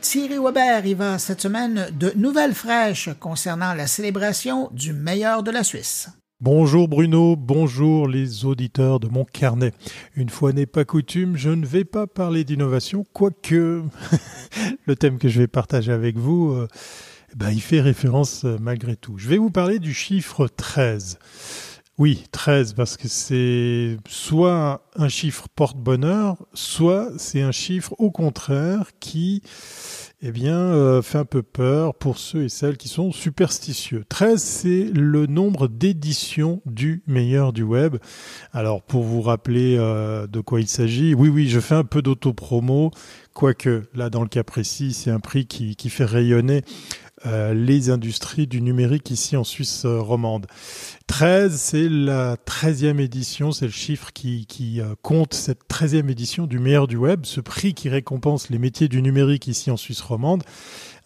Thierry Weber y va cette semaine de nouvelles fraîches concernant la célébration du meilleur de la Suisse. Bonjour Bruno, bonjour les auditeurs de mon carnet. Une fois n'est pas coutume, je ne vais pas parler d'innovation, quoique le thème que je vais partager avec vous, euh, ben, il fait référence euh, malgré tout. Je vais vous parler du chiffre 13. Oui, 13, parce que c'est soit un chiffre porte-bonheur, soit c'est un chiffre au contraire qui eh bien, euh, fait un peu peur pour ceux et celles qui sont superstitieux. 13, c'est le nombre d'éditions du meilleur du web. Alors, pour vous rappeler euh, de quoi il s'agit, oui, oui, je fais un peu d'autopromo, quoique là, dans le cas précis, c'est un prix qui, fait rayonner euh, les industries du numérique ici en Suisse romande. 13, c'est la 13e édition, c'est le chiffre qui, euh, compte cette 13e édition du meilleur du web, ce prix qui récompense les métiers du numérique ici en Suisse romande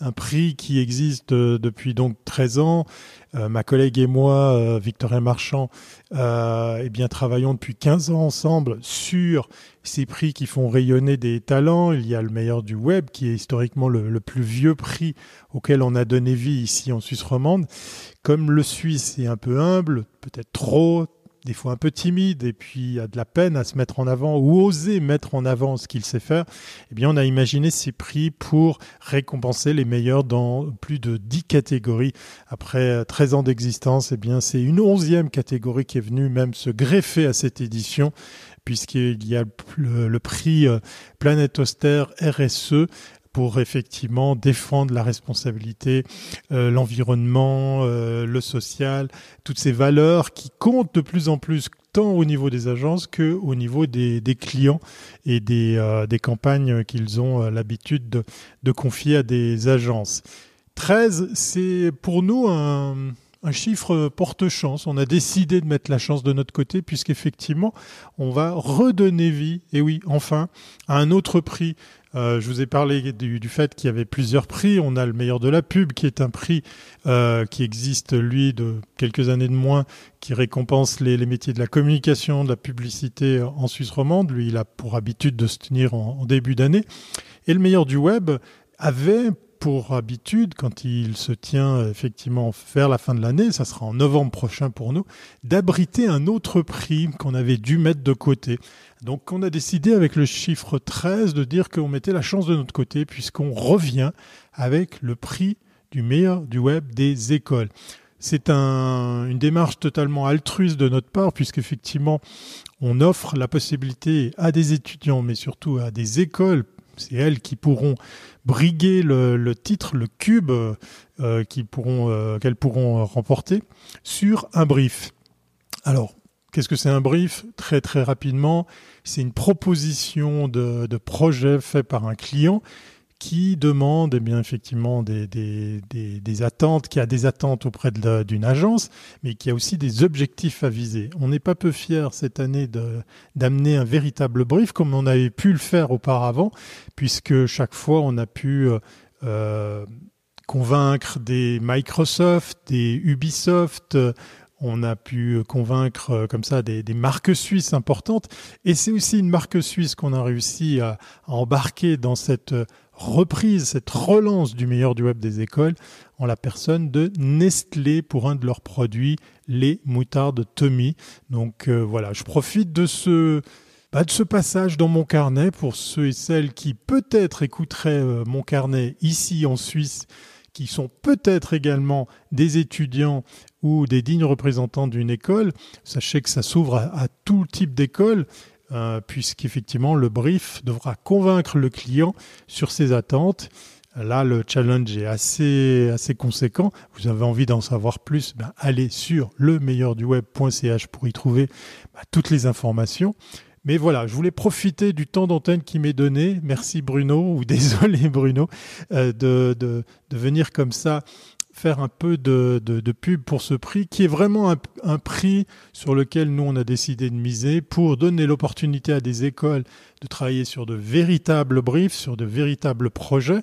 un prix qui existe depuis donc 13 ans. ma collègue et moi, Victorien Marchand, eh bien travaillons depuis 15 ans ensemble sur ces prix qui font rayonner des talents. Il y a le meilleur du web, qui est historiquement le, plus vieux prix auquel on a donné vie ici en Suisse romande. Comme le Suisse est un peu humble, peut-être trop, des fois un peu timide et puis a de la peine à se mettre en avant ou oser mettre en avant ce qu'il sait faire, eh bien on a imaginé ces prix pour récompenser les meilleurs dans plus de 10 catégories. Après 13 ans d'existence, eh bien c'est une onzième catégorie qui est venue même se greffer à cette édition puisqu'il y a le, prix euh, Planète Austère RSE pour effectivement défendre la responsabilité, euh, l'environnement, euh, le social, toutes ces valeurs qui comptent de plus en plus tant au niveau des agences que au niveau des, clients et des, des campagnes qu'ils ont l'habitude de, de, confier à des agences. 13, c'est pour nous un, un chiffre porte-chance. On a décidé de mettre la chance de notre côté puisqu'effectivement, on va redonner vie, et oui, enfin, à un autre prix. Euh, je vous ai parlé du, fait qu'il y avait plusieurs prix. On a le meilleur de la pub, qui est un prix euh, qui existe, lui, de quelques années de moins, qui récompense les, métiers de la communication, de la publicité en Suisse romande. Lui, il a pour habitude de se tenir en début d'année. Et le meilleur du web avait pour habitude, quand il se tient effectivement vers la fin de l'année, ça sera en novembre prochain pour nous, d'abriter un autre prix qu'on avait dû mettre de côté. Donc on a décidé avec le chiffre 13 de dire qu'on mettait la chance de notre côté puisqu'on revient avec le prix du meilleur du web des écoles. C'est un, une démarche totalement altruiste de notre part, puisqu'effectivement, on offre la possibilité à des étudiants, mais surtout à des écoles c'est elles qui pourront briguer le, titre, le cube euh, euh, qu'elles pourront remporter sur un brief. Alors, qu'est-ce que c'est un brief? Très très rapidement, c'est une proposition de projet fait par un client qui demande eh bien effectivement des, des, des, attentes, qui a des attentes auprès d'une agence, mais qui a aussi des objectifs à viser. On n'est pas peu fier cette année d'amener un véritable brief comme on avait pu le faire auparavant, puisque chaque fois on a pu euh, euh convaincre des Microsoft, des Ubisoft, on a pu convaincre euh, comme ça des, marques suisses importantes. Et c'est aussi une marque suisse qu'on a réussi à, embarquer dans cette reprise, cette relance du meilleur du web des écoles en la personne de Nestlé pour un de leurs produits, les moutardes Tommy. Donc euh, voilà, je profite de ce, bah, de ce passage dans mon carnet pour ceux et celles qui peut-être écouteraient euh, mon carnet ici en Suisse, qui sont peut-être également des étudiants ou des dignes représentants d'une école. Sachez que ça s'ouvre à, tout type d'école. Euh, puisqu'effectivement le brief devra convaincre le client sur ses attentes. Là, le challenge est assez, assez conséquent. Vous avez envie d'en savoir plus, ben, allez sur le meilleur du web.ch pour y trouver ben, toutes les informations. Mais voilà, je voulais profiter du temps d'antenne qui m'est donné. Merci Bruno, ou désolé Bruno, euh, de, de, de, venir comme ça faire un peu de, de, pub pour ce prix, qui est vraiment un, prix sur lequel nous, on a décidé de miser pour donner l'opportunité à des écoles de travailler sur de véritables briefs, sur de véritables projets.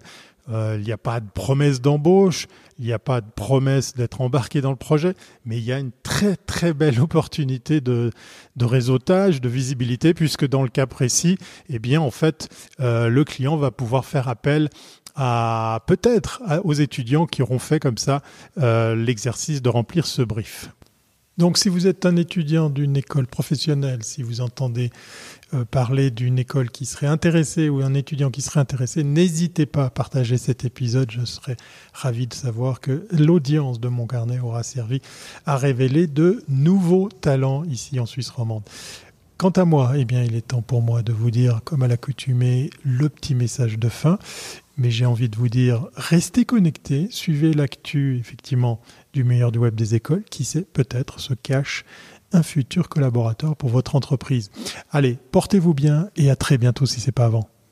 Euh, il n'y a pas de promesse d'embauche, il n'y a pas de promesse d'être embarqué dans le projet, mais il y a une très très belle opportunité de, de réseautage, de visibilité, puisque dans le cas précis, eh bien en fait, euh, le client va pouvoir faire appel à peut-être aux étudiants qui auront fait comme ça euh, l'exercice de remplir ce brief. Donc si vous êtes un étudiant d'une école professionnelle, si vous entendez euh, parler d'une école qui serait intéressée ou un étudiant qui serait intéressé, n'hésitez pas à partager cet épisode. Je serais ravi de savoir que l'audience de mon carnet aura servi à révéler de nouveaux talents ici en Suisse romande. Quant à moi, eh bien, il est temps pour moi de vous dire, comme à l'accoutumée, le petit message de fin. Mais j'ai envie de vous dire, restez connectés, suivez l'actu, effectivement, du meilleur du web des écoles. Qui sait, peut-être se cache un futur collaborateur pour votre entreprise. Allez, portez-vous bien et à très bientôt si ce n'est pas avant.